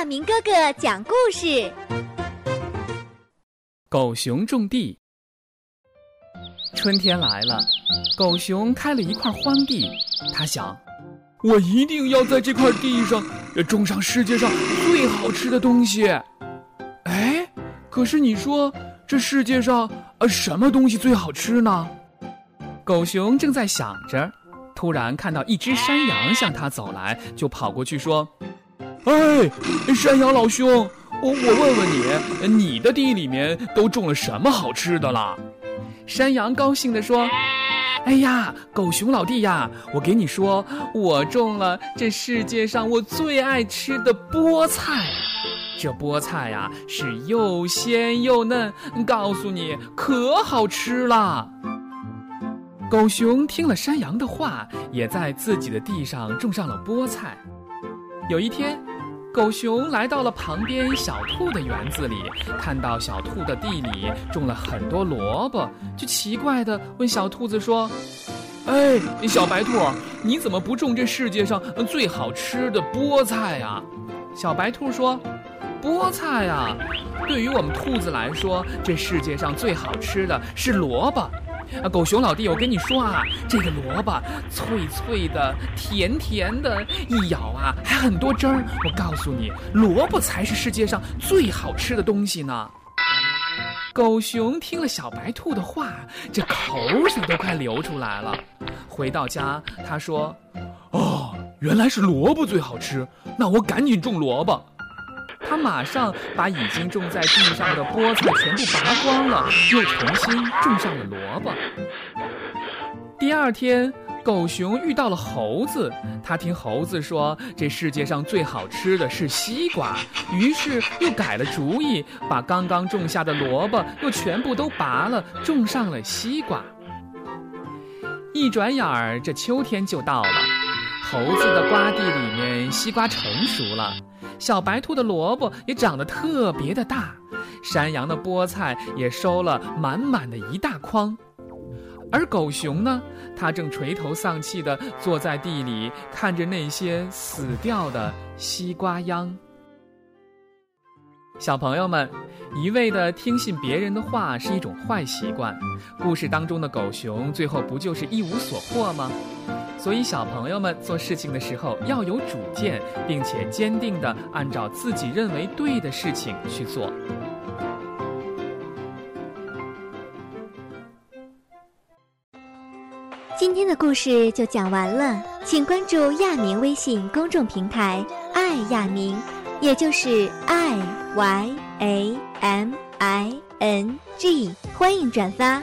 大明哥哥讲故事。狗熊种地。春天来了，狗熊开了一块荒地，他想，我一定要在这块地上种上世界上最好吃的东西。哎，可是你说这世界上呃什么东西最好吃呢？狗熊正在想着，突然看到一只山羊向他走来，就跑过去说。哎，山羊老兄，我我问问你，你的地里面都种了什么好吃的了？山羊高兴地说：“哎呀，狗熊老弟呀，我给你说，我种了这世界上我最爱吃的菠菜。这菠菜呀，是又鲜又嫩，告诉你可好吃了。”狗熊听了山羊的话，也在自己的地上种上了菠菜。有一天。狗熊来到了旁边小兔的园子里，看到小兔的地里种了很多萝卜，就奇怪地问小兔子说：“哎，小白兔，你怎么不种这世界上最好吃的菠菜呀？”小白兔说：“菠菜呀，对于我们兔子来说，这世界上最好吃的是萝卜。”啊，狗熊老弟，我跟你说啊，这个萝卜脆脆的，甜甜的，一咬啊还很多汁儿。我告诉你，萝卜才是世界上最好吃的东西呢。狗熊听了小白兔的话，这口水都快流出来了。回到家，他说：“哦，原来是萝卜最好吃，那我赶紧种萝卜。”他马上把已经种在地上的菠菜全部拔光了，又重新种上了萝卜。第二天，狗熊遇到了猴子，他听猴子说这世界上最好吃的是西瓜，于是又改了主意，把刚刚种下的萝卜又全部都拔了，种上了西瓜。一转眼儿，这秋天就到了，猴子的瓜地里面西瓜成熟了。小白兔的萝卜也长得特别的大，山羊的菠菜也收了满满的一大筐，而狗熊呢，它正垂头丧气地坐在地里，看着那些死掉的西瓜秧。小朋友们，一味地听信别人的话是一种坏习惯。故事当中的狗熊最后不就是一无所获吗？所以，小朋友们做事情的时候要有主见，并且坚定地按照自己认为对的事情去做。今天的故事就讲完了，请关注亚明微信公众平台“爱亚明”，也就是 “i y a m i n g”，欢迎转发。